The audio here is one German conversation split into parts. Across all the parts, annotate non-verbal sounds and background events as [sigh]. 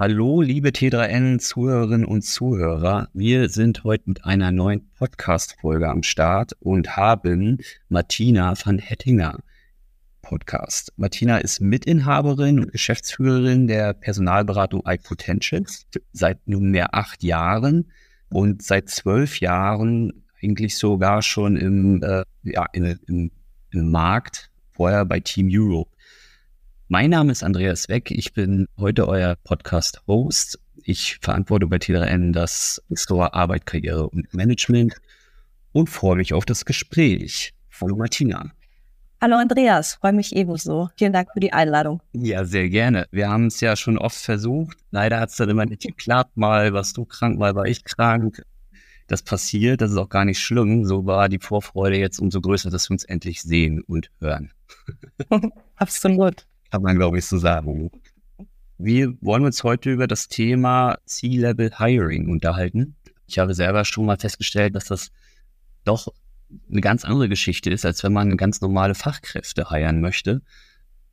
Hallo, liebe T3N-Zuhörerinnen und Zuhörer. Wir sind heute mit einer neuen Podcast-Folge am Start und haben Martina van Hettinger Podcast. Martina ist Mitinhaberin und Geschäftsführerin der Personalberatung iPotentials seit nunmehr acht Jahren und seit zwölf Jahren eigentlich sogar schon im, äh, ja, in, im, im Markt, vorher bei Team Europe. Mein Name ist Andreas Weck. Ich bin heute euer Podcast-Host. Ich verantworte bei T3N das Store Arbeit, Karriere und Management und freue mich auf das Gespräch. Hallo Martina. Hallo Andreas, freue mich ebenso. Vielen Dank für die Einladung. Ja, sehr gerne. Wir haben es ja schon oft versucht. Leider hat es dann immer nicht geklappt. Mal warst du krank, mal war ich krank. Das passiert, das ist auch gar nicht schlimm. So war die Vorfreude jetzt umso größer, dass wir uns endlich sehen und hören. [laughs] Absolut kann man, glaube ich, so sagen. Wir wollen uns heute über das Thema C-Level Hiring unterhalten. Ich habe selber schon mal festgestellt, dass das doch eine ganz andere Geschichte ist, als wenn man ganz normale Fachkräfte heiren möchte.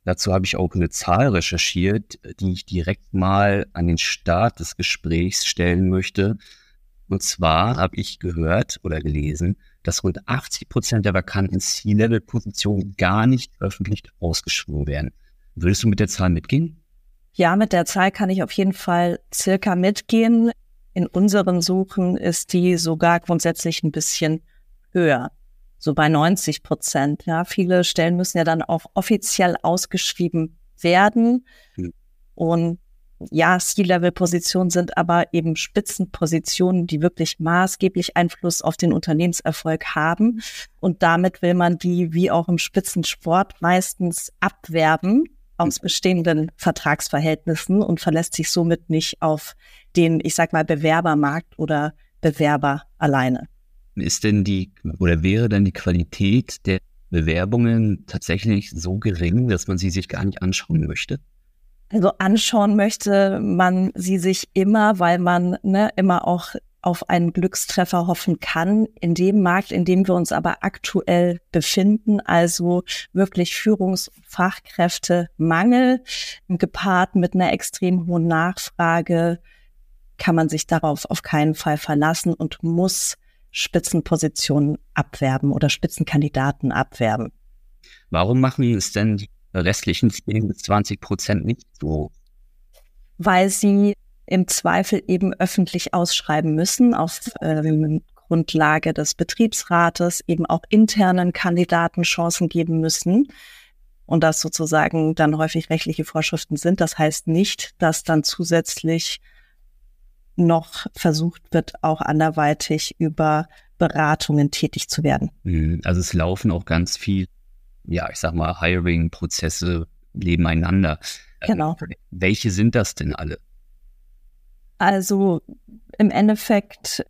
Dazu habe ich auch eine Zahl recherchiert, die ich direkt mal an den Start des Gesprächs stellen möchte. Und zwar habe ich gehört oder gelesen, dass rund 80 Prozent der vakanten C-Level-Positionen gar nicht öffentlich ausgeschrieben werden. Würdest du mit der Zahl mitgehen? Ja, mit der Zahl kann ich auf jeden Fall circa mitgehen. In unseren Suchen ist die sogar grundsätzlich ein bisschen höher. So bei 90 Prozent. Ja, viele Stellen müssen ja dann auch offiziell ausgeschrieben werden. Hm. Und ja, C-Level-Positionen sind aber eben Spitzenpositionen, die wirklich maßgeblich Einfluss auf den Unternehmenserfolg haben. Und damit will man die wie auch im Spitzensport meistens abwerben aus bestehenden Vertragsverhältnissen und verlässt sich somit nicht auf den, ich sag mal, Bewerbermarkt oder Bewerber alleine. Ist denn die oder wäre denn die Qualität der Bewerbungen tatsächlich so gering, dass man sie sich gar nicht anschauen möchte? Also anschauen möchte man sie sich immer, weil man ne, immer auch auf einen Glückstreffer hoffen kann. In dem Markt, in dem wir uns aber aktuell befinden, also wirklich Führungsfachkräftemangel, gepaart mit einer extrem hohen Nachfrage, kann man sich darauf auf keinen Fall verlassen und muss Spitzenpositionen abwerben oder Spitzenkandidaten abwerben. Warum machen es denn die restlichen 10 bis 20 Prozent nicht so? Weil sie im Zweifel eben öffentlich ausschreiben müssen auf ähm, Grundlage des Betriebsrates, eben auch internen Kandidaten Chancen geben müssen und das sozusagen dann häufig rechtliche Vorschriften sind. Das heißt nicht, dass dann zusätzlich noch versucht wird, auch anderweitig über Beratungen tätig zu werden. Mhm. Also es laufen auch ganz viel, ja, ich sag mal, Hiring-Prozesse nebeneinander. Genau. Äh, welche sind das denn alle? Also im Endeffekt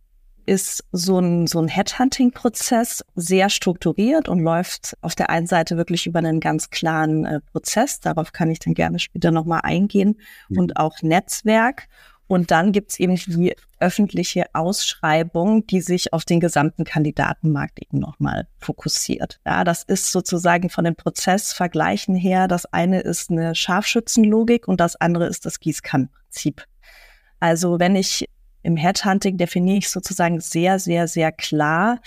ist so ein, so ein Headhunting-Prozess sehr strukturiert und läuft auf der einen Seite wirklich über einen ganz klaren äh, Prozess. Darauf kann ich dann gerne später nochmal eingehen. Mhm. Und auch Netzwerk. Und dann gibt's eben die öffentliche Ausschreibung, die sich auf den gesamten Kandidatenmarkt eben nochmal fokussiert. Ja, das ist sozusagen von den Prozessvergleichen her, das eine ist eine Scharfschützenlogik und das andere ist das Gießkannenprinzip. Also wenn ich im Headhunting definiere ich sozusagen sehr, sehr, sehr klar,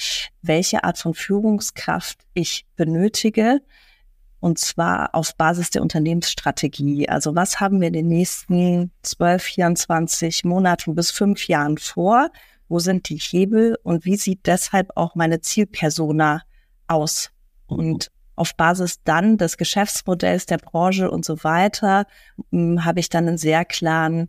welche Art von Führungskraft ich benötige. Und zwar auf Basis der Unternehmensstrategie. Also was haben wir in den nächsten 12, 24 Monaten bis fünf Jahren vor? Wo sind die Hebel und wie sieht deshalb auch meine Zielpersona aus? Und auf Basis dann des Geschäftsmodells der Branche und so weiter hm, habe ich dann einen sehr klaren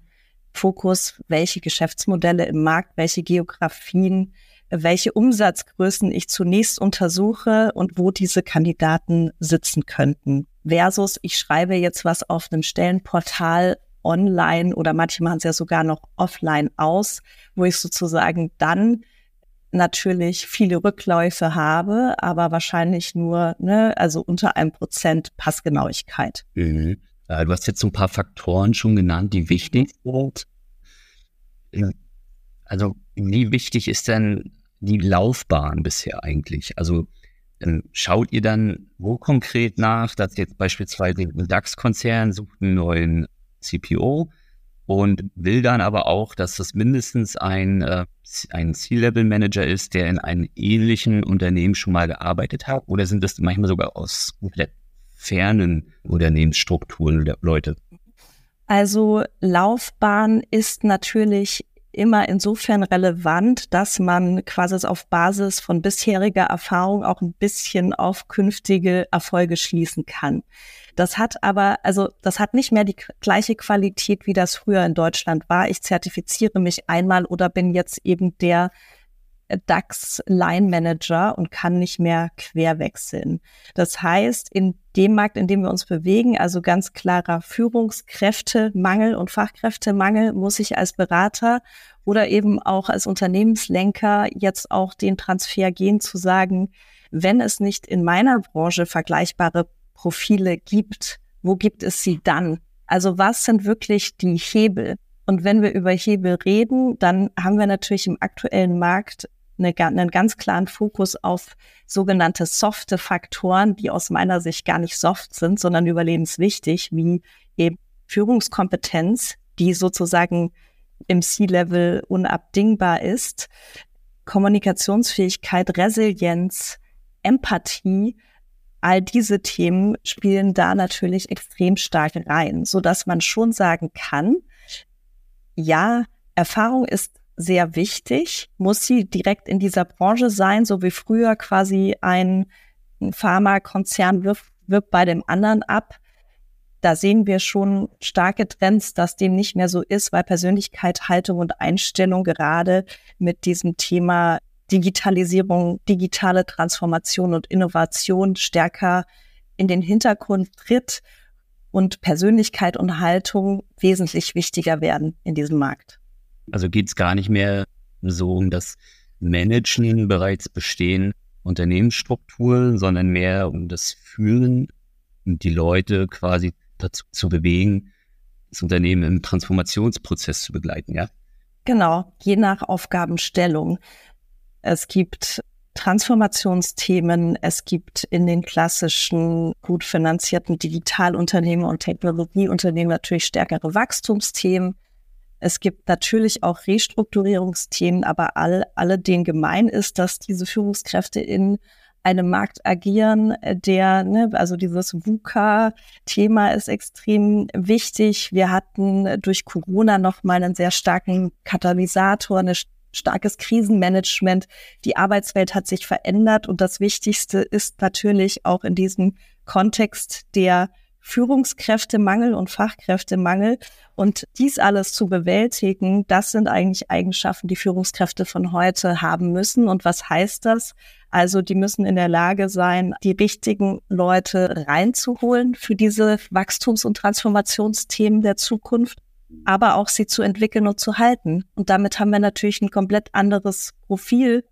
Fokus, welche Geschäftsmodelle im Markt, welche Geografien, welche Umsatzgrößen ich zunächst untersuche und wo diese Kandidaten sitzen könnten. Versus ich schreibe jetzt was auf einem Stellenportal online oder manche machen es ja sogar noch offline aus, wo ich sozusagen dann natürlich viele Rückläufe habe, aber wahrscheinlich nur, ne, also unter einem Prozent Passgenauigkeit. Mhm. Du hast jetzt so ein paar Faktoren schon genannt, die wichtig sind. Also, wie wichtig ist denn die Laufbahn bisher eigentlich? Also, ähm, schaut ihr dann wo konkret nach, dass jetzt beispielsweise ein DAX-Konzern sucht einen neuen CPO? und will dann aber auch, dass das mindestens ein, äh, ein C-Level-Manager ist, der in einem ähnlichen Unternehmen schon mal gearbeitet hat? Oder sind das manchmal sogar aus komplett fernen Unternehmensstrukturen Leute? Also Laufbahn ist natürlich immer insofern relevant, dass man quasi auf Basis von bisheriger Erfahrung auch ein bisschen auf künftige Erfolge schließen kann. Das hat aber, also das hat nicht mehr die gleiche Qualität, wie das früher in Deutschland war. Ich zertifiziere mich einmal oder bin jetzt eben der DAX Line Manager und kann nicht mehr querwechseln. Das heißt, in dem Markt, in dem wir uns bewegen, also ganz klarer Führungskräftemangel und Fachkräftemangel, muss ich als Berater oder eben auch als Unternehmenslenker jetzt auch den Transfer gehen zu sagen, wenn es nicht in meiner Branche vergleichbare Profile gibt, wo gibt es sie dann? Also was sind wirklich die Hebel? Und wenn wir über Hebel reden, dann haben wir natürlich im aktuellen Markt eine, einen ganz klaren Fokus auf sogenannte softe Faktoren, die aus meiner Sicht gar nicht soft sind, sondern überlebenswichtig, wie eben Führungskompetenz, die sozusagen im C-Level unabdingbar ist, Kommunikationsfähigkeit, Resilienz, Empathie, all diese Themen spielen da natürlich extrem stark rein, so dass man schon sagen kann, ja, Erfahrung ist sehr wichtig. Muss sie direkt in dieser Branche sein, so wie früher quasi ein Pharmakonzern wirft, wirbt bei dem anderen ab? Da sehen wir schon starke Trends, dass dem nicht mehr so ist, weil Persönlichkeit, Haltung und Einstellung gerade mit diesem Thema Digitalisierung, digitale Transformation und Innovation stärker in den Hintergrund tritt und Persönlichkeit und Haltung wesentlich wichtiger werden in diesem Markt. Also geht es gar nicht mehr so um das Managen bereits bestehenden Unternehmensstrukturen, sondern mehr um das Führen und die Leute quasi dazu zu bewegen, das Unternehmen im Transformationsprozess zu begleiten, ja? Genau, je nach Aufgabenstellung. Es gibt Transformationsthemen, es gibt in den klassischen gut finanzierten Digitalunternehmen und Technologieunternehmen natürlich stärkere Wachstumsthemen. Es gibt natürlich auch Restrukturierungsthemen, aber all, alle denen gemein ist, dass diese Führungskräfte in einem Markt agieren, der, ne, also dieses VUCA-Thema ist extrem wichtig. Wir hatten durch Corona nochmal einen sehr starken Katalysator, ein starkes Krisenmanagement. Die Arbeitswelt hat sich verändert und das Wichtigste ist natürlich auch in diesem Kontext der Führungskräftemangel und Fachkräftemangel. Und dies alles zu bewältigen, das sind eigentlich Eigenschaften, die Führungskräfte von heute haben müssen. Und was heißt das? Also die müssen in der Lage sein, die richtigen Leute reinzuholen für diese Wachstums- und Transformationsthemen der Zukunft, aber auch sie zu entwickeln und zu halten. Und damit haben wir natürlich ein komplett anderes Profil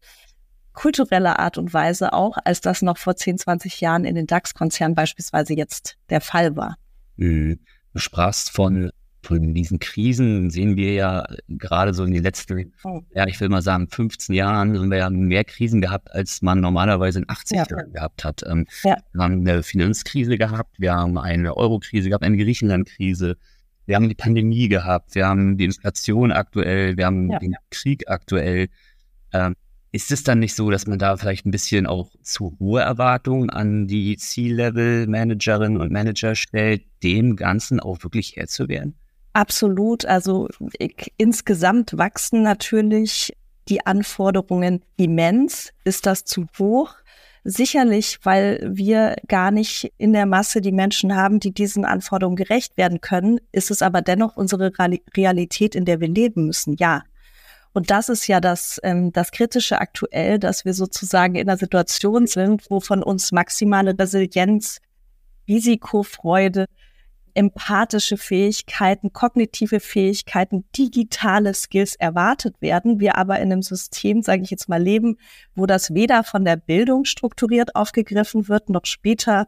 kultureller Art und Weise auch, als das noch vor 10, 20 Jahren in den DAX-Konzernen beispielsweise jetzt der Fall war. Mhm. Du sprachst von, von diesen Krisen, sehen wir ja gerade so in den letzten, oh. ja, ich will mal sagen, 15 Jahren haben wir ja mehr Krisen gehabt, als man normalerweise in 80 ja. Jahren gehabt hat. Ähm, ja. Wir haben eine Finanzkrise gehabt, wir haben eine Eurokrise gehabt, eine Griechenland-Krise, wir haben die Pandemie gehabt, wir haben die Inflation aktuell, wir haben ja. den Krieg aktuell. Ähm, ist es dann nicht so, dass man da vielleicht ein bisschen auch zu hohe Erwartungen an die C-Level-Managerinnen und Manager stellt, dem Ganzen auch wirklich Herr zu werden? Absolut. Also ich, insgesamt wachsen natürlich die Anforderungen immens. Ist das zu hoch? Sicherlich, weil wir gar nicht in der Masse die Menschen haben, die diesen Anforderungen gerecht werden können, ist es aber dennoch unsere Realität, in der wir leben müssen. Ja, und das ist ja das, ähm, das Kritische aktuell, dass wir sozusagen in einer Situation sind, wo von uns maximale Resilienz, Risikofreude, empathische Fähigkeiten, kognitive Fähigkeiten, digitale Skills erwartet werden. Wir aber in einem System, sage ich jetzt mal, leben, wo das weder von der Bildung strukturiert aufgegriffen wird, noch später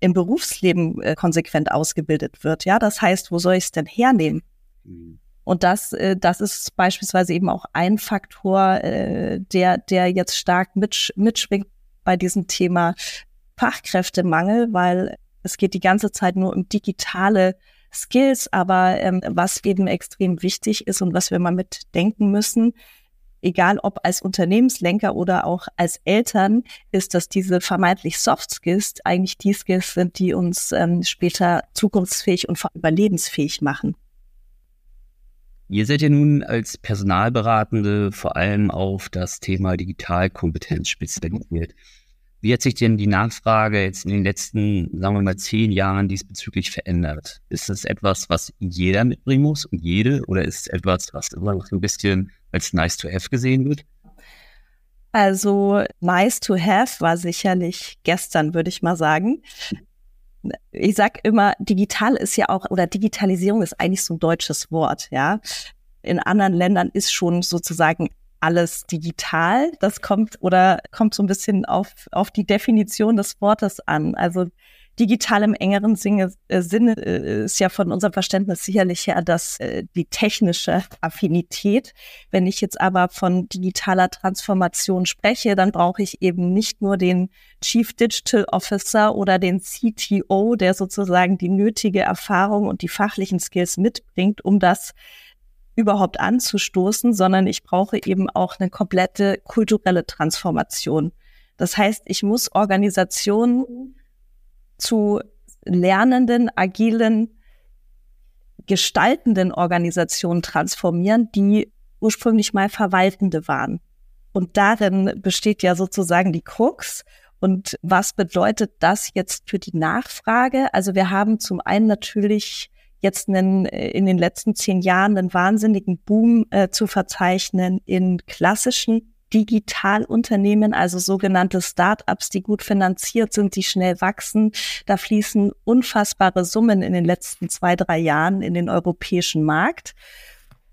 im Berufsleben äh, konsequent ausgebildet wird. Ja, das heißt, wo soll ich es denn hernehmen? Mhm. Und das, äh, das ist beispielsweise eben auch ein Faktor, äh, der, der jetzt stark mitsch mitschwingt bei diesem Thema Fachkräftemangel, weil es geht die ganze Zeit nur um digitale Skills. Aber ähm, was eben extrem wichtig ist und was wir mal mitdenken müssen, egal ob als Unternehmenslenker oder auch als Eltern, ist, dass diese vermeintlich Soft Skills eigentlich die Skills sind, die uns ähm, später zukunftsfähig und überlebensfähig machen. Ihr seid ja nun als Personalberatende vor allem auf das Thema Digitalkompetenz spezialisiert. Wie hat sich denn die Nachfrage jetzt in den letzten, sagen wir mal, zehn Jahren diesbezüglich verändert? Ist das etwas, was jeder mitbringen muss und jede oder ist es etwas, was immer noch so ein bisschen als nice to have gesehen wird? Also nice to have war sicherlich gestern, würde ich mal sagen. Ich sag immer, digital ist ja auch, oder Digitalisierung ist eigentlich so ein deutsches Wort, ja. In anderen Ländern ist schon sozusagen alles digital. Das kommt oder kommt so ein bisschen auf, auf die Definition des Wortes an. Also digital im engeren Sinne, äh, Sinne äh, ist ja von unserem Verständnis sicherlich her dass äh, die technische Affinität. Wenn ich jetzt aber von digitaler Transformation spreche, dann brauche ich eben nicht nur den Chief Digital Officer oder den CTO, der sozusagen die nötige Erfahrung und die fachlichen Skills mitbringt, um das überhaupt anzustoßen, sondern ich brauche eben auch eine komplette kulturelle Transformation. Das heißt, ich muss Organisationen zu lernenden, agilen, gestaltenden Organisationen transformieren, die ursprünglich mal verwaltende waren. Und darin besteht ja sozusagen die Krux. Und was bedeutet das jetzt für die Nachfrage? Also wir haben zum einen natürlich jetzt einen, äh, in den letzten zehn Jahren einen wahnsinnigen Boom äh, zu verzeichnen in klassischen Digitalunternehmen, also sogenannte Startups, die gut finanziert sind, die schnell wachsen. Da fließen unfassbare Summen in den letzten zwei, drei Jahren in den europäischen Markt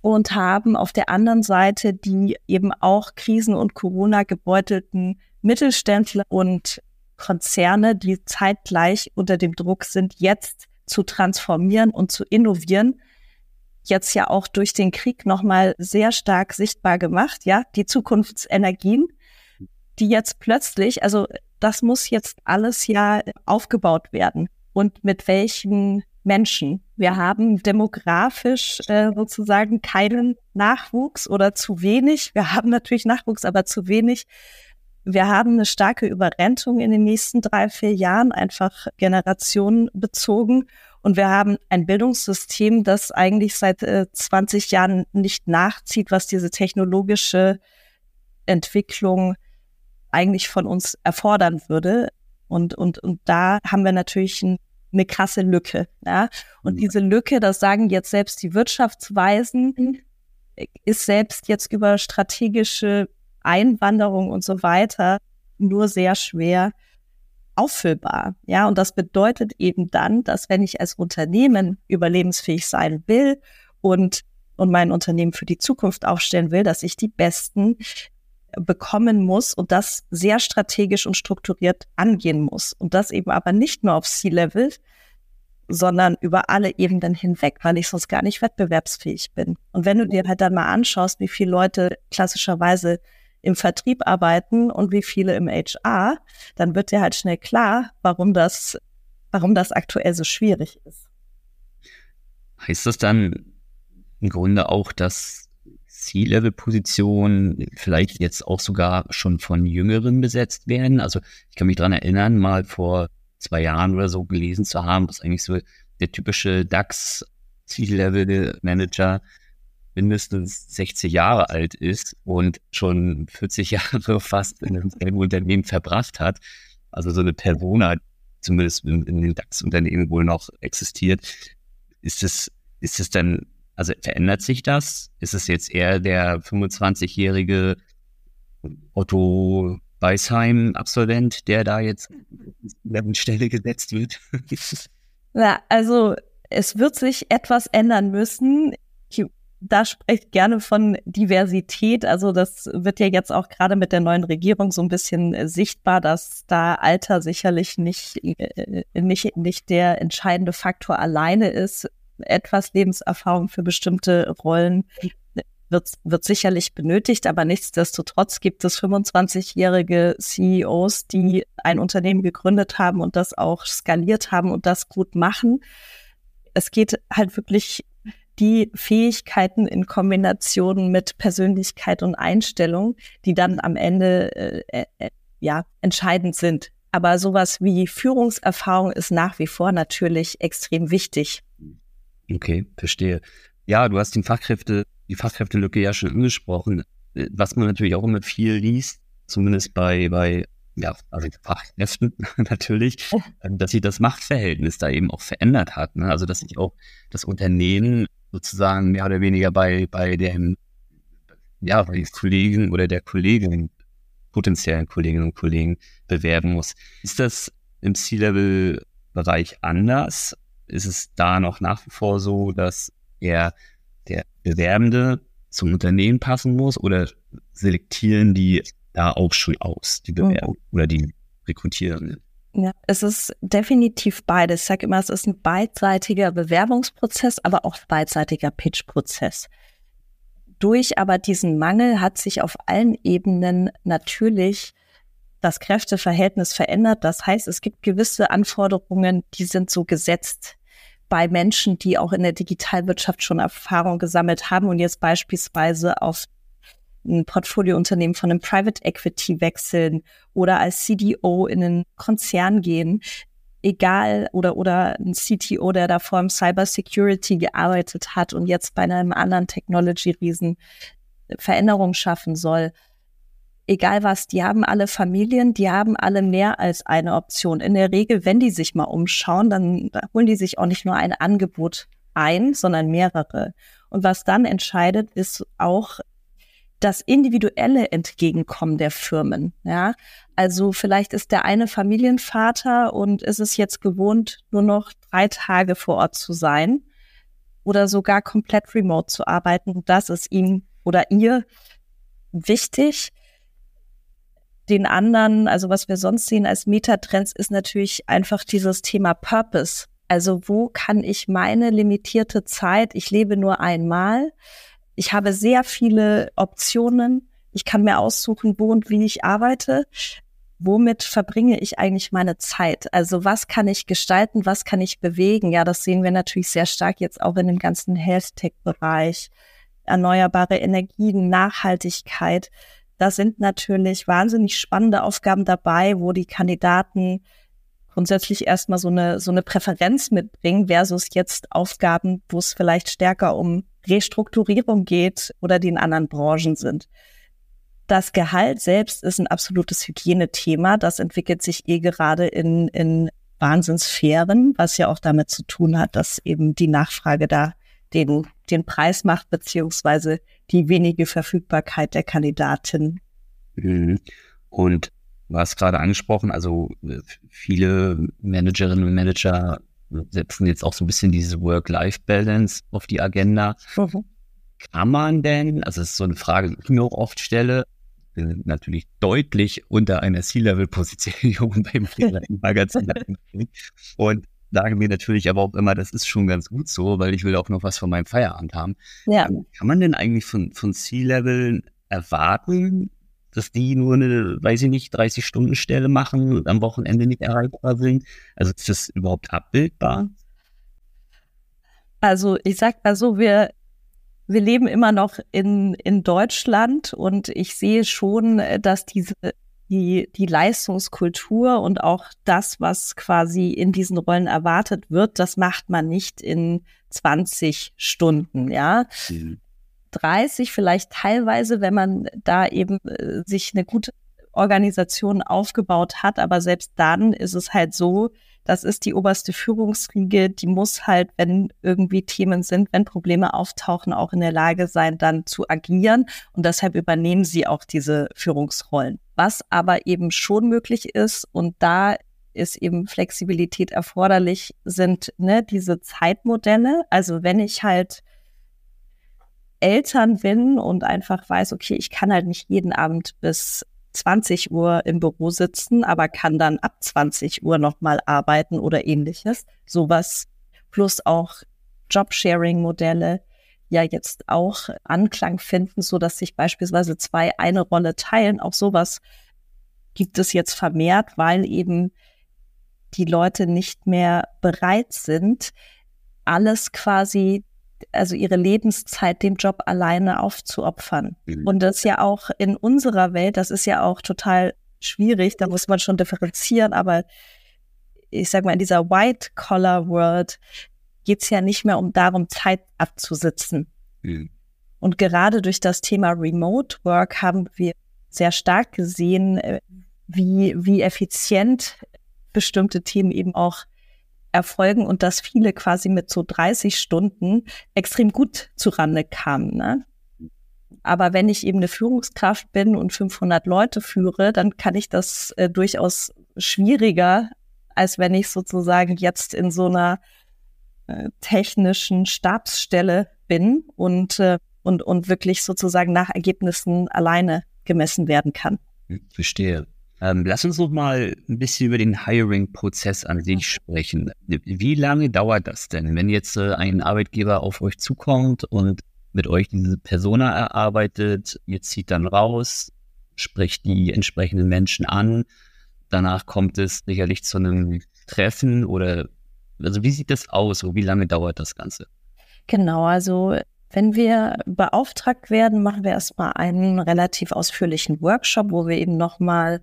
und haben auf der anderen Seite die eben auch Krisen- und Corona gebeutelten Mittelständler und Konzerne, die zeitgleich unter dem Druck sind, jetzt zu transformieren und zu innovieren, jetzt ja auch durch den Krieg nochmal sehr stark sichtbar gemacht, ja, die Zukunftsenergien, die jetzt plötzlich, also das muss jetzt alles ja aufgebaut werden. Und mit welchen Menschen? Wir haben demografisch äh, sozusagen keinen Nachwuchs oder zu wenig. Wir haben natürlich Nachwuchs, aber zu wenig. Wir haben eine starke Überrentung in den nächsten drei, vier Jahren, einfach generationenbezogen. Und wir haben ein Bildungssystem, das eigentlich seit äh, 20 Jahren nicht nachzieht, was diese technologische Entwicklung eigentlich von uns erfordern würde. Und, und, und da haben wir natürlich ein, eine krasse Lücke. Ja? Und mhm. diese Lücke, das sagen jetzt selbst die Wirtschaftsweisen, ist selbst jetzt über strategische Einwanderung und so weiter nur sehr schwer auffüllbar. Ja, und das bedeutet eben dann, dass wenn ich als Unternehmen überlebensfähig sein will und, und mein Unternehmen für die Zukunft aufstellen will, dass ich die besten bekommen muss und das sehr strategisch und strukturiert angehen muss. Und das eben aber nicht nur auf C-Level, sondern über alle Ebenen hinweg, weil ich sonst gar nicht wettbewerbsfähig bin. Und wenn du dir halt dann mal anschaust, wie viele Leute klassischerweise im Vertrieb arbeiten und wie viele im HR, dann wird dir halt schnell klar, warum das, warum das aktuell so schwierig ist. Heißt das dann im Grunde auch, dass C-Level-Positionen vielleicht jetzt auch sogar schon von Jüngeren besetzt werden? Also ich kann mich dran erinnern, mal vor zwei Jahren oder so gelesen zu haben, dass eigentlich so der typische DAX C-Level-Manager mindestens 60 Jahre alt ist und schon 40 [laughs] Jahre fast in einem Unternehmen verbracht hat. Also so eine Persona, zumindest in, in den DAX-Unternehmen wohl noch existiert. Ist es, ist es dann, also verändert sich das? Ist es jetzt eher der 25-jährige Otto Beisheim-Absolvent, der da jetzt an Stelle gesetzt wird? [laughs] Ja, also es wird sich etwas ändern müssen da spricht gerne von Diversität. Also das wird ja jetzt auch gerade mit der neuen Regierung so ein bisschen äh, sichtbar, dass da Alter sicherlich nicht, äh, nicht, nicht der entscheidende Faktor alleine ist. Etwas Lebenserfahrung für bestimmte Rollen wird, wird sicherlich benötigt, aber nichtsdestotrotz gibt es 25-jährige CEOs, die ein Unternehmen gegründet haben und das auch skaliert haben und das gut machen es geht halt wirklich die Fähigkeiten in Kombination mit Persönlichkeit und Einstellung, die dann am Ende äh, äh, ja entscheidend sind. Aber sowas wie Führungserfahrung ist nach wie vor natürlich extrem wichtig. Okay, verstehe. Ja, du hast den Fachkräfte, die Fachkräftelücke ja schon angesprochen. Was man natürlich auch immer viel liest, zumindest bei, bei ja, also Fachkräften [laughs] natürlich, dass sich das Machtverhältnis da eben auch verändert hat. Ne? Also dass sich auch das Unternehmen sozusagen mehr oder weniger bei, bei dem, ja, bei den Kollegen oder der Kollegin, potenziellen Kolleginnen und Kollegen bewerben muss. Ist das im C-Level-Bereich anders? Ist es da noch nach wie vor so, dass er der Bewerbende zum Unternehmen passen muss oder selektieren die da auch schon aus, die Bewerbung mhm. oder die Rekrutierenden? Ja, es ist definitiv beides. Ich sage immer, es ist ein beidseitiger Bewerbungsprozess, aber auch beidseitiger Pitch-Prozess. Durch aber diesen Mangel hat sich auf allen Ebenen natürlich das Kräfteverhältnis verändert. Das heißt, es gibt gewisse Anforderungen, die sind so gesetzt bei Menschen, die auch in der Digitalwirtschaft schon Erfahrung gesammelt haben und jetzt beispielsweise auf ein Portfoliounternehmen von einem Private Equity wechseln oder als CDO in einen Konzern gehen, egal oder oder ein CTO, der davor im Cyber Security gearbeitet hat und jetzt bei einem anderen Technology Riesen Veränderungen schaffen soll. Egal was, die haben alle Familien, die haben alle mehr als eine Option. In der Regel, wenn die sich mal umschauen, dann holen die sich auch nicht nur ein Angebot ein, sondern mehrere. Und was dann entscheidet, ist auch das individuelle Entgegenkommen der Firmen. Ja, also vielleicht ist der eine Familienvater und ist es jetzt gewohnt, nur noch drei Tage vor Ort zu sein oder sogar komplett remote zu arbeiten. Das ist ihm oder ihr wichtig. Den anderen, also was wir sonst sehen als Metatrends, ist natürlich einfach dieses Thema Purpose. Also wo kann ich meine limitierte Zeit, ich lebe nur einmal, ich habe sehr viele Optionen. Ich kann mir aussuchen, wo und wie ich arbeite. Womit verbringe ich eigentlich meine Zeit? Also was kann ich gestalten? Was kann ich bewegen? Ja, das sehen wir natürlich sehr stark jetzt auch in dem ganzen Health-Tech-Bereich. Erneuerbare Energien, Nachhaltigkeit. Da sind natürlich wahnsinnig spannende Aufgaben dabei, wo die Kandidaten grundsätzlich erstmal so eine, so eine Präferenz mitbringen versus jetzt Aufgaben, wo es vielleicht stärker um Restrukturierung geht oder die in anderen Branchen sind. Das Gehalt selbst ist ein absolutes Hygienethema. Das entwickelt sich eh gerade in, in Wahnsinnssphären, was ja auch damit zu tun hat, dass eben die Nachfrage da den, den Preis macht, beziehungsweise die wenige Verfügbarkeit der Kandidatin. Mhm. Und du hast gerade angesprochen, also äh, viele Managerinnen und Manager setzen jetzt auch so ein bisschen diese Work-Life-Balance auf die Agenda. Mhm. Kann man denn, also das ist so eine Frage, die ich mir auch oft stelle, wir sind natürlich deutlich unter einer C-Level-Position [laughs] beim Magazin. [laughs] und sagen mir natürlich aber auch immer, das ist schon ganz gut so, weil ich will auch noch was von meinem Feierabend haben. Ja. Kann man denn eigentlich von, von C-Level erwarten, dass die nur eine, weiß ich nicht, 30-Stunden-Stelle machen und am Wochenende nicht erreichbar sind? Also ist das überhaupt abbildbar? Also ich sag mal so, wir, wir leben immer noch in, in Deutschland und ich sehe schon, dass diese die, die Leistungskultur und auch das, was quasi in diesen Rollen erwartet wird, das macht man nicht in 20 Stunden, ja. Mhm. 30 vielleicht teilweise, wenn man da eben äh, sich eine gute Organisation aufgebaut hat. Aber selbst dann ist es halt so, das ist die oberste Führungsriege, die muss halt, wenn irgendwie Themen sind, wenn Probleme auftauchen, auch in der Lage sein, dann zu agieren. Und deshalb übernehmen sie auch diese Führungsrollen. Was aber eben schon möglich ist, und da ist eben Flexibilität erforderlich, sind ne, diese Zeitmodelle. Also wenn ich halt Eltern bin und einfach weiß, okay, ich kann halt nicht jeden Abend bis 20 Uhr im Büro sitzen, aber kann dann ab 20 Uhr nochmal arbeiten oder ähnliches. Sowas plus auch Jobsharing-Modelle ja jetzt auch Anklang finden, so dass sich beispielsweise zwei eine Rolle teilen. Auch sowas gibt es jetzt vermehrt, weil eben die Leute nicht mehr bereit sind, alles quasi, also ihre Lebenszeit dem Job alleine aufzuopfern. Mhm. Und das ja auch in unserer Welt, das ist ja auch total schwierig, da muss man schon differenzieren, aber ich sag mal, in dieser White-Collar-World geht's ja nicht mehr um darum, Zeit abzusitzen. Mhm. Und gerade durch das Thema Remote Work haben wir sehr stark gesehen, äh, wie, wie effizient bestimmte Themen eben auch erfolgen und dass viele quasi mit so 30 Stunden extrem gut zurande kamen. Ne? Aber wenn ich eben eine Führungskraft bin und 500 Leute führe, dann kann ich das äh, durchaus schwieriger, als wenn ich sozusagen jetzt in so einer äh, technischen Stabsstelle bin und, äh, und, und wirklich sozusagen nach Ergebnissen alleine gemessen werden kann. Verstehe. Ähm, lass uns noch mal ein bisschen über den Hiring-Prozess an sich sprechen. Wie lange dauert das denn, wenn jetzt äh, ein Arbeitgeber auf euch zukommt und mit euch diese Persona erarbeitet, ihr zieht dann raus, spricht die entsprechenden Menschen an, danach kommt es sicherlich zu einem Treffen oder also wie sieht das aus? Wie lange dauert das Ganze? Genau, also wenn wir beauftragt werden, machen wir erstmal einen relativ ausführlichen Workshop, wo wir eben nochmal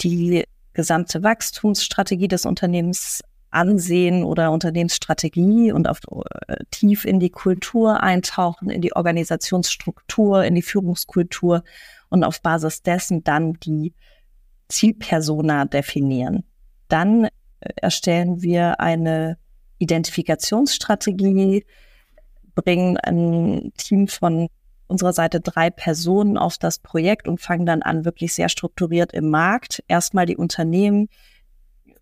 die gesamte Wachstumsstrategie des Unternehmens ansehen oder Unternehmensstrategie und auf, äh, tief in die Kultur eintauchen, in die Organisationsstruktur, in die Führungskultur und auf Basis dessen dann die Zielpersona definieren. Dann äh, erstellen wir eine Identifikationsstrategie, bringen ein Team von unserer Seite drei Personen auf das Projekt und fangen dann an, wirklich sehr strukturiert im Markt erstmal die Unternehmen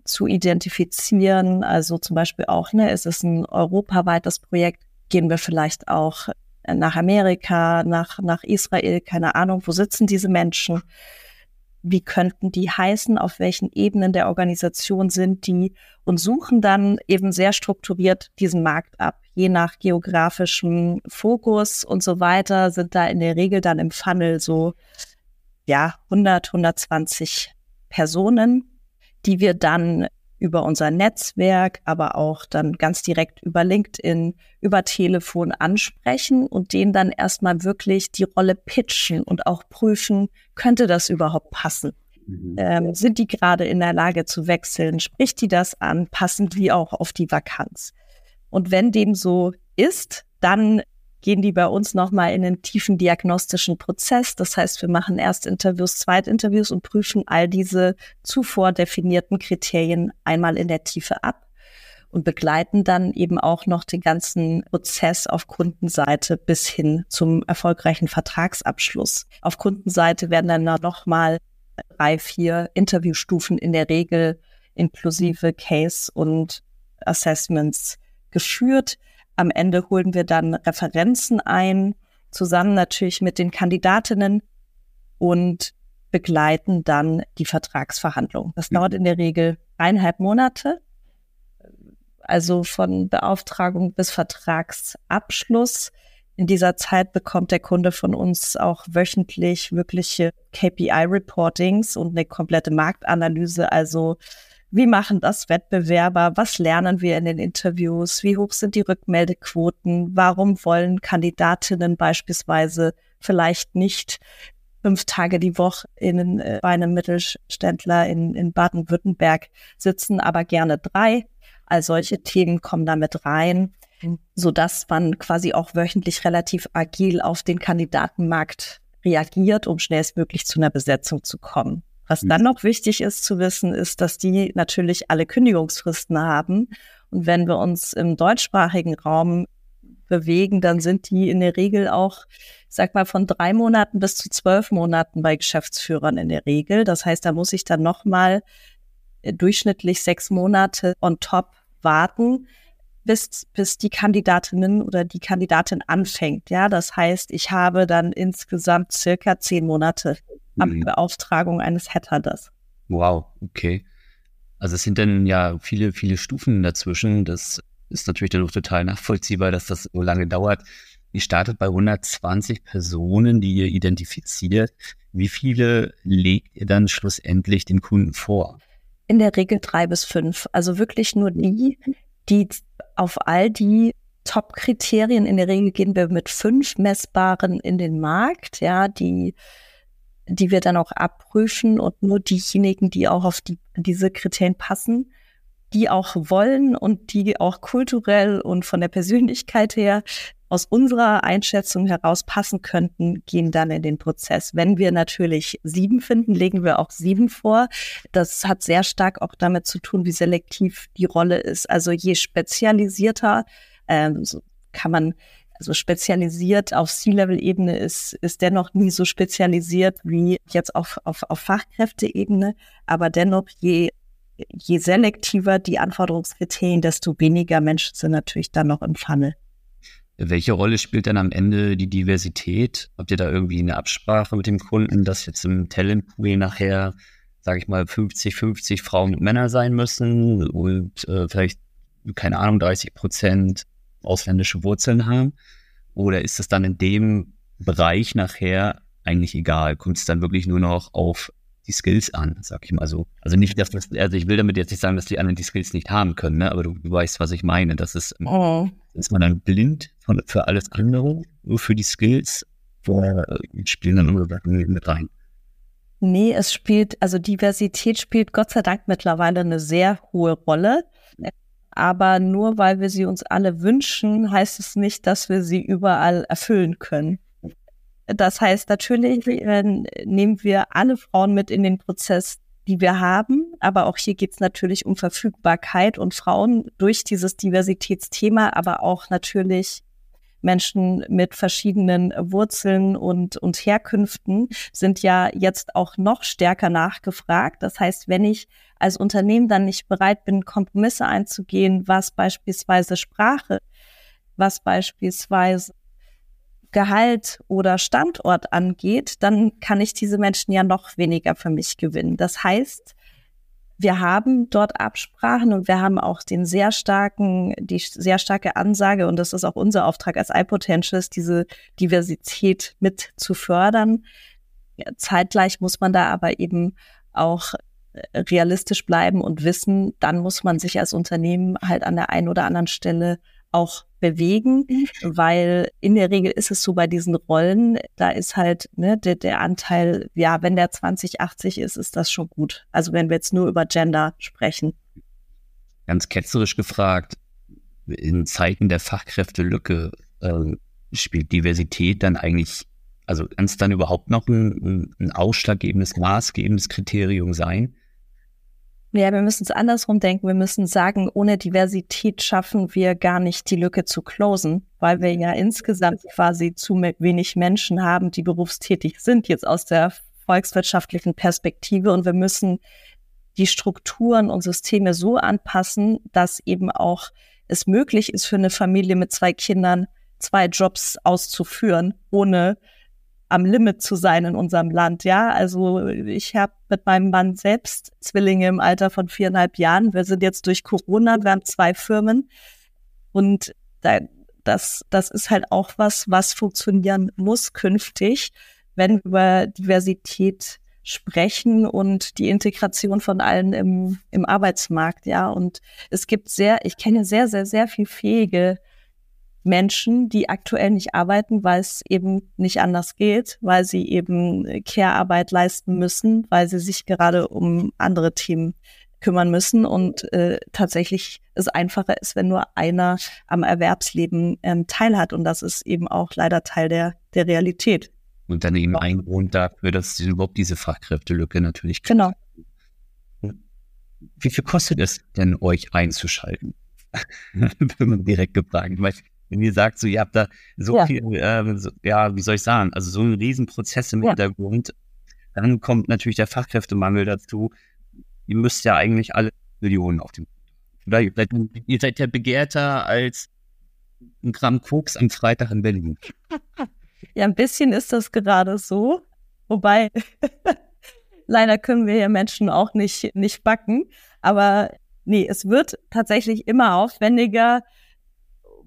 zu identifizieren. Also zum Beispiel auch, ne, ist es ein europaweites Projekt? Gehen wir vielleicht auch nach Amerika, nach, nach Israel, keine Ahnung, wo sitzen diese Menschen? Wie könnten die heißen? Auf welchen Ebenen der Organisation sind die? Und suchen dann eben sehr strukturiert diesen Markt ab je nach geografischem Fokus und so weiter sind da in der Regel dann im Funnel so, ja, 100, 120 Personen, die wir dann über unser Netzwerk, aber auch dann ganz direkt über LinkedIn, über Telefon ansprechen und denen dann erstmal wirklich die Rolle pitchen und auch prüfen, könnte das überhaupt passen? Mhm. Ähm, sind die gerade in der Lage zu wechseln? Spricht die das an? Passen die auch auf die Vakanz? Und wenn dem so ist, dann gehen die bei uns nochmal in einen tiefen diagnostischen Prozess. Das heißt, wir machen Erstinterviews, Zweitinterviews und prüfen all diese zuvor definierten Kriterien einmal in der Tiefe ab und begleiten dann eben auch noch den ganzen Prozess auf Kundenseite bis hin zum erfolgreichen Vertragsabschluss. Auf Kundenseite werden dann nochmal drei, vier Interviewstufen in der Regel inklusive Case und Assessments geführt. Am Ende holen wir dann Referenzen ein, zusammen natürlich mit den Kandidatinnen und begleiten dann die Vertragsverhandlung. Das mhm. dauert in der Regel eineinhalb Monate, also von Beauftragung bis Vertragsabschluss. In dieser Zeit bekommt der Kunde von uns auch wöchentlich wirkliche KPI-Reportings und eine komplette Marktanalyse, also wie machen das Wettbewerber? Was lernen wir in den Interviews? Wie hoch sind die Rückmeldequoten? Warum wollen Kandidatinnen beispielsweise vielleicht nicht fünf Tage die Woche in, äh, bei einem Mittelständler in, in Baden-Württemberg sitzen, aber gerne drei? All solche Themen kommen damit rein, so dass man quasi auch wöchentlich relativ agil auf den Kandidatenmarkt reagiert, um schnellstmöglich zu einer Besetzung zu kommen. Was mhm. dann noch wichtig ist zu wissen, ist, dass die natürlich alle Kündigungsfristen haben. Und wenn wir uns im deutschsprachigen Raum bewegen, dann sind die in der Regel auch, sag mal, von drei Monaten bis zu zwölf Monaten bei Geschäftsführern in der Regel. Das heißt, da muss ich dann nochmal äh, durchschnittlich sechs Monate on top warten, bis, bis die Kandidatinnen oder die Kandidatin anfängt. Ja, das heißt, ich habe dann insgesamt circa zehn Monate mhm. Beauftragung eines Headhunters. Wow, okay. Also es sind dann ja viele, viele Stufen dazwischen. Das ist natürlich dann auch total nachvollziehbar, dass das so lange dauert. Ihr startet bei 120 Personen, die ihr identifiziert. Wie viele legt ihr dann schlussendlich den Kunden vor? In der Regel drei bis fünf. Also wirklich nur die, die auf all die Top-Kriterien. In der Regel gehen wir mit fünf messbaren in den Markt, ja, die, die wir dann auch abprüfen und nur diejenigen, die auch auf die, diese Kriterien passen, die auch wollen und die auch kulturell und von der Persönlichkeit her aus unserer Einschätzung heraus passen könnten, gehen dann in den Prozess. Wenn wir natürlich sieben finden, legen wir auch sieben vor. Das hat sehr stark auch damit zu tun, wie selektiv die Rolle ist. Also je spezialisierter ähm, kann man also spezialisiert auf C-Level-Ebene ist, ist dennoch nie so spezialisiert wie jetzt auf, auf, auf Fachkräfteebene. Aber dennoch, je, je selektiver die Anforderungskriterien, desto weniger Menschen sind natürlich dann noch im Funnel. Welche Rolle spielt dann am Ende die Diversität? Habt ihr da irgendwie eine Absprache mit dem Kunden, dass jetzt im Talentpool nachher, sage ich mal, 50, 50 Frauen und Männer sein müssen und äh, vielleicht, keine Ahnung, 30 Prozent ausländische Wurzeln haben? Oder ist es dann in dem Bereich nachher eigentlich egal? Kommt es dann wirklich nur noch auf die Skills an, sag ich mal so. Also nicht, dass das, also ich will damit jetzt nicht sagen, dass die anderen die Skills nicht haben können, ne? aber du, du weißt, was ich meine. Das ist, oh. ist man dann blind von, für alles andere, nur für die Skills, oder äh, spielen dann andere Sachen mit rein. Nee, es spielt, also Diversität spielt Gott sei Dank mittlerweile eine sehr hohe Rolle. Aber nur weil wir sie uns alle wünschen, heißt es nicht, dass wir sie überall erfüllen können. Das heißt, natürlich äh, nehmen wir alle Frauen mit in den Prozess, die wir haben. Aber auch hier geht es natürlich um Verfügbarkeit und Frauen durch dieses Diversitätsthema, aber auch natürlich Menschen mit verschiedenen Wurzeln und, und Herkünften sind ja jetzt auch noch stärker nachgefragt. Das heißt, wenn ich als Unternehmen dann nicht bereit bin, Kompromisse einzugehen, was beispielsweise Sprache, was beispielsweise Gehalt oder Standort angeht, dann kann ich diese Menschen ja noch weniger für mich gewinnen. Das heißt, wir haben dort Absprachen und wir haben auch den sehr starken, die sehr starke Ansage, und das ist auch unser Auftrag als iPotentials, diese Diversität mit zu fördern. Zeitgleich muss man da aber eben auch realistisch bleiben und wissen, dann muss man sich als Unternehmen halt an der einen oder anderen Stelle auch bewegen, mhm. weil in der Regel ist es so bei diesen Rollen, da ist halt ne, der, der Anteil, ja, wenn der 2080 ist, ist das schon gut. Also wenn wir jetzt nur über Gender sprechen. Ganz ketzerisch gefragt, in Zeiten der Fachkräftelücke äh, spielt Diversität dann eigentlich, also kann es dann überhaupt noch ein, ein ausschlaggebendes, maßgebendes Kriterium sein? Ja, wir müssen es andersrum denken. Wir müssen sagen, ohne Diversität schaffen wir gar nicht die Lücke zu closen, weil wir ja insgesamt quasi zu wenig Menschen haben, die berufstätig sind, jetzt aus der volkswirtschaftlichen Perspektive. Und wir müssen die Strukturen und Systeme so anpassen, dass eben auch es möglich ist für eine Familie mit zwei Kindern, zwei Jobs auszuführen, ohne am Limit zu sein in unserem Land. Ja, also ich habe mit meinem Mann selbst Zwillinge im Alter von viereinhalb Jahren. Wir sind jetzt durch Corona, wir haben zwei Firmen und da, das, das ist halt auch was, was funktionieren muss künftig, wenn wir über Diversität sprechen und die Integration von allen im, im Arbeitsmarkt, ja. Und es gibt sehr, ich kenne sehr, sehr, sehr viel fähige Menschen, die aktuell nicht arbeiten, weil es eben nicht anders geht, weil sie eben Care-Arbeit leisten müssen, weil sie sich gerade um andere Themen kümmern müssen und äh, tatsächlich es einfacher ist, wenn nur einer am Erwerbsleben ähm, teilhat. Und das ist eben auch leider Teil der, der Realität. Und dann eben ein Grund dafür, dass überhaupt diese Fachkräftelücke natürlich gibt. Genau. Wie viel kostet es denn, euch einzuschalten? [laughs] Wenn man direkt gefragt. Weil wenn ihr sagt, so, ihr habt da so ja. viel, äh, so, ja, wie soll ich sagen, also so ein Riesenprozess im ja. Hintergrund, dann kommt natürlich der Fachkräftemangel dazu. Ihr müsst ja eigentlich alle Millionen auf dem, oder ihr seid, ihr seid ja begehrter als ein Gramm Koks am Freitag in Berlin. [laughs] Ja, ein bisschen ist das gerade so. Wobei, [laughs] leider können wir ja Menschen auch nicht, nicht backen. Aber nee, es wird tatsächlich immer aufwendiger,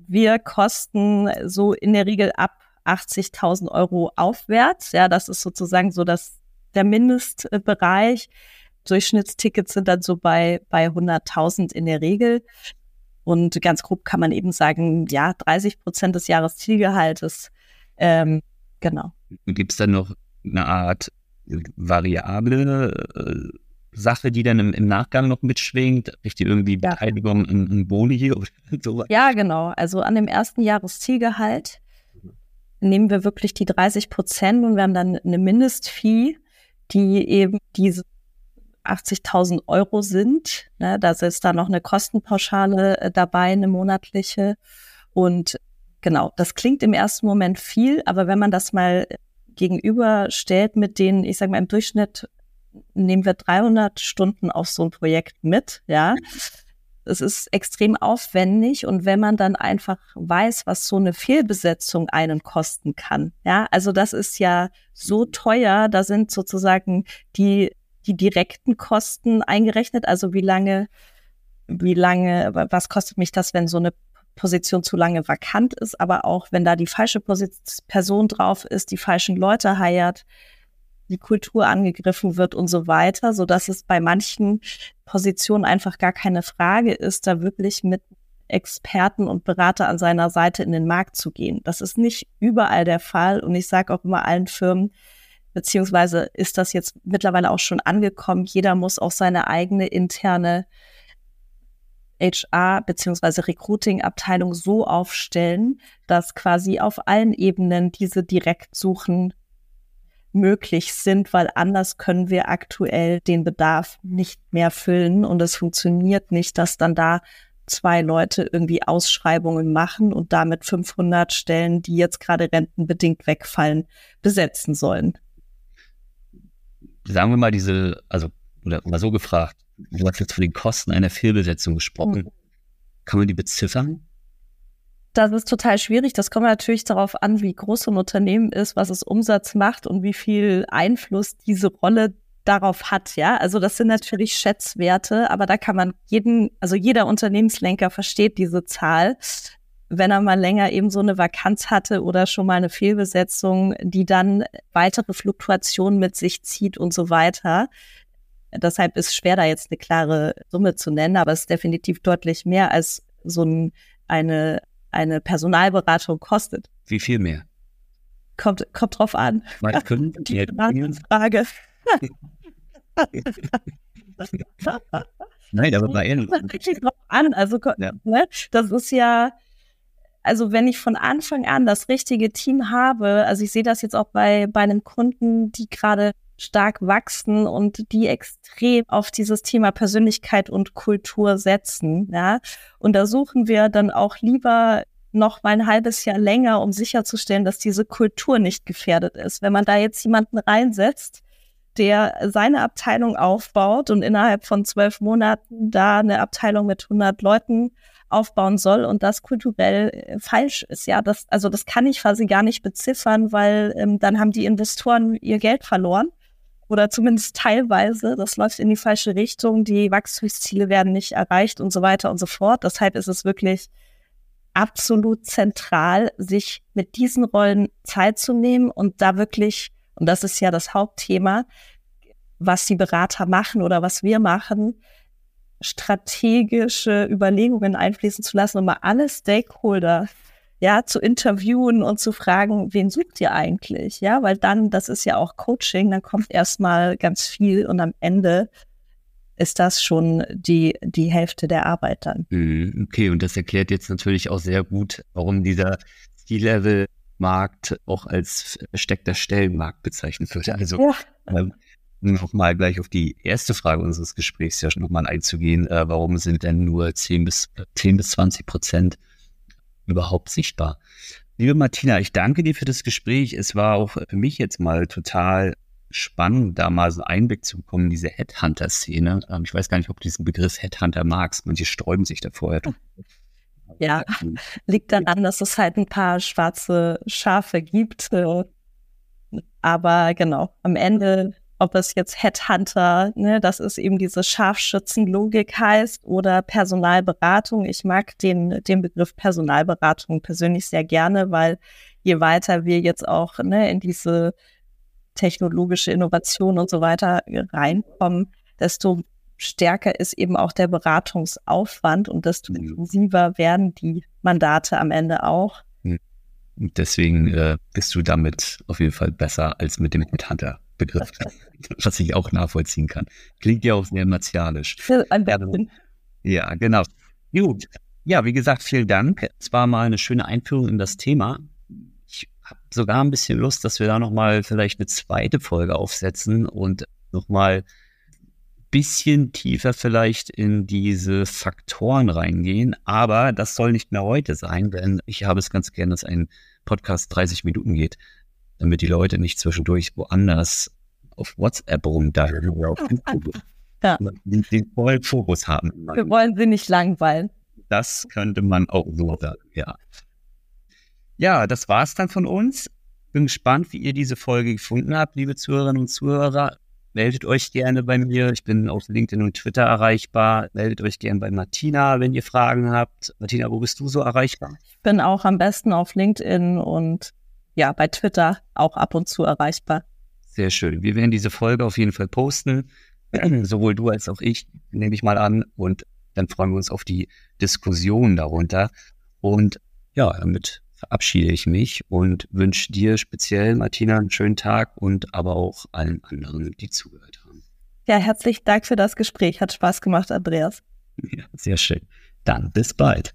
wir kosten so in der Regel ab 80.000 Euro aufwärts. Ja, das ist sozusagen so das, der Mindestbereich. Durchschnittstickets sind dann so bei, bei 100.000 in der Regel. Und ganz grob kann man eben sagen, ja, 30 Prozent des Jahreszielgehaltes. Ähm, genau. Gibt es dann noch eine Art variable äh, Sache, die dann im, im, Nachgang noch mitschwingt? Richtig irgendwie ja. Beteiligung an, an Boni [laughs] oder sowas? Ja, genau. Also an dem ersten Jahreszielgehalt nehmen wir wirklich die 30 Prozent und wir haben dann eine Mindestfee, die eben diese 80.000 Euro sind. Ne, da ist da noch eine Kostenpauschale äh, dabei, eine monatliche. Und genau, das klingt im ersten Moment viel, aber wenn man das mal gegenüberstellt mit denen, ich sage mal im Durchschnitt nehmen wir 300 Stunden auf so ein Projekt mit, ja. Es ist extrem aufwendig und wenn man dann einfach weiß, was so eine Fehlbesetzung einen kosten kann, ja, also das ist ja so teuer, da sind sozusagen die die direkten Kosten eingerechnet, also wie lange wie lange was kostet mich das, wenn so eine Position zu lange vakant ist, aber auch wenn da die falsche Person drauf ist, die falschen Leute heiert, die Kultur angegriffen wird und so weiter, so dass es bei manchen Positionen einfach gar keine Frage ist, da wirklich mit Experten und Berater an seiner Seite in den Markt zu gehen. Das ist nicht überall der Fall und ich sage auch immer allen Firmen, beziehungsweise ist das jetzt mittlerweile auch schon angekommen, jeder muss auch seine eigene interne HR beziehungsweise Recruiting-Abteilung so aufstellen, dass quasi auf allen Ebenen diese Direktsuchen möglich sind, weil anders können wir aktuell den Bedarf nicht mehr füllen und es funktioniert nicht, dass dann da zwei Leute irgendwie Ausschreibungen machen und damit 500 Stellen, die jetzt gerade rentenbedingt wegfallen, besetzen sollen. Sagen wir mal diese, also oder mal so gefragt, du hast jetzt von den Kosten einer Fehlbesetzung gesprochen. Mhm. Kann man die beziffern? Das ist total schwierig. Das kommt natürlich darauf an, wie groß so ein Unternehmen ist, was es Umsatz macht und wie viel Einfluss diese Rolle darauf hat, ja. Also das sind natürlich Schätzwerte, aber da kann man jeden, also jeder Unternehmenslenker versteht diese Zahl. Wenn er mal länger eben so eine Vakanz hatte oder schon mal eine Fehlbesetzung, die dann weitere Fluktuationen mit sich zieht und so weiter. Deshalb ist schwer, da jetzt eine klare Summe zu nennen, aber es ist definitiv deutlich mehr als so ein, eine eine Personalberatung kostet. Wie viel mehr? Kommt, kommt drauf an. Was [laughs] können die Frage. [laughs] Nein, aber bei Ihnen. Wirklich drauf an. Also, ja. ne, das ist ja, also wenn ich von Anfang an das richtige Team habe, also ich sehe das jetzt auch bei, bei einem Kunden, die gerade stark wachsen und die extrem auf dieses Thema Persönlichkeit und Kultur setzen. Ja? Und da suchen wir dann auch lieber noch mal ein halbes Jahr länger, um sicherzustellen, dass diese Kultur nicht gefährdet ist. Wenn man da jetzt jemanden reinsetzt, der seine Abteilung aufbaut und innerhalb von zwölf Monaten da eine Abteilung mit 100 Leuten aufbauen soll und das kulturell äh, falsch ist. Ja, das, also das kann ich quasi gar nicht beziffern, weil ähm, dann haben die Investoren ihr Geld verloren oder zumindest teilweise. Das läuft in die falsche Richtung. Die Wachstumsziele werden nicht erreicht und so weiter und so fort. Deshalb ist es wirklich absolut zentral, sich mit diesen Rollen Zeit zu nehmen und da wirklich, und das ist ja das Hauptthema, was die Berater machen oder was wir machen, strategische Überlegungen einfließen zu lassen und mal alle Stakeholder ja, zu interviewen und zu fragen, wen sucht ihr eigentlich? Ja, weil dann, das ist ja auch Coaching, dann kommt erstmal ganz viel und am Ende ist das schon die, die Hälfte der Arbeit dann. Mhm, okay, und das erklärt jetzt natürlich auch sehr gut, warum dieser C-Level-Markt auch als versteckter Stellenmarkt bezeichnet wird. Also ja. ähm, nochmal gleich auf die erste Frage unseres Gesprächs ja nochmal einzugehen, äh, warum sind denn nur 10 bis, 10 bis 20 Prozent überhaupt sichtbar. Liebe Martina, ich danke dir für das Gespräch. Es war auch für mich jetzt mal total spannend, da mal so Einblick zu bekommen, diese Headhunter-Szene. Ähm, ich weiß gar nicht, ob du diesen Begriff Headhunter magst. Manche sträuben sich davor. Ja, liegt daran, dass es halt ein paar schwarze Schafe gibt. Äh, aber genau, am Ende ob es jetzt Headhunter, ne, das ist eben diese Scharfschützenlogik heißt oder Personalberatung. Ich mag den, den Begriff Personalberatung persönlich sehr gerne, weil je weiter wir jetzt auch ne, in diese technologische Innovation und so weiter reinkommen, desto stärker ist eben auch der Beratungsaufwand und desto intensiver werden die Mandate am Ende auch. Mhm. Deswegen äh, bist du damit auf jeden Fall besser als mit dem Headhunter-Begriff, [laughs] was ich auch nachvollziehen kann. Klingt ja auch sehr martialisch. Ein bisschen. Ja, genau. Gut. Ja, wie gesagt, vielen Dank. Es war mal eine schöne Einführung in das Thema. Ich habe sogar ein bisschen Lust, dass wir da nochmal vielleicht eine zweite Folge aufsetzen und nochmal bisschen tiefer vielleicht in diese Faktoren reingehen, aber das soll nicht mehr heute sein, denn ich habe es ganz gern, dass ein Podcast 30 Minuten geht, damit die Leute nicht zwischendurch woanders auf WhatsApp rumdallen oder auf [laughs] ja. den, den vollen Fokus haben. Wir wollen sie nicht langweilen. Das könnte man auch so sagen, ja. Ja, das war's dann von uns. Bin gespannt, wie ihr diese Folge gefunden habt, liebe Zuhörerinnen und Zuhörer meldet euch gerne bei mir. Ich bin auf LinkedIn und Twitter erreichbar. Meldet euch gerne bei Martina, wenn ihr Fragen habt. Martina, wo bist du so erreichbar? Ich bin auch am besten auf LinkedIn und ja, bei Twitter auch ab und zu erreichbar. Sehr schön. Wir werden diese Folge auf jeden Fall posten. [clears throat] Sowohl du als auch ich, nehme ich mal an. Und dann freuen wir uns auf die Diskussion darunter. Und ja, damit verabschiede ich mich und wünsche dir speziell, Martina, einen schönen Tag und aber auch allen anderen, die zugehört haben. Ja, herzlichen Dank für das Gespräch. Hat Spaß gemacht, Andreas. [laughs] Ja, sehr schön. Dann bis bald.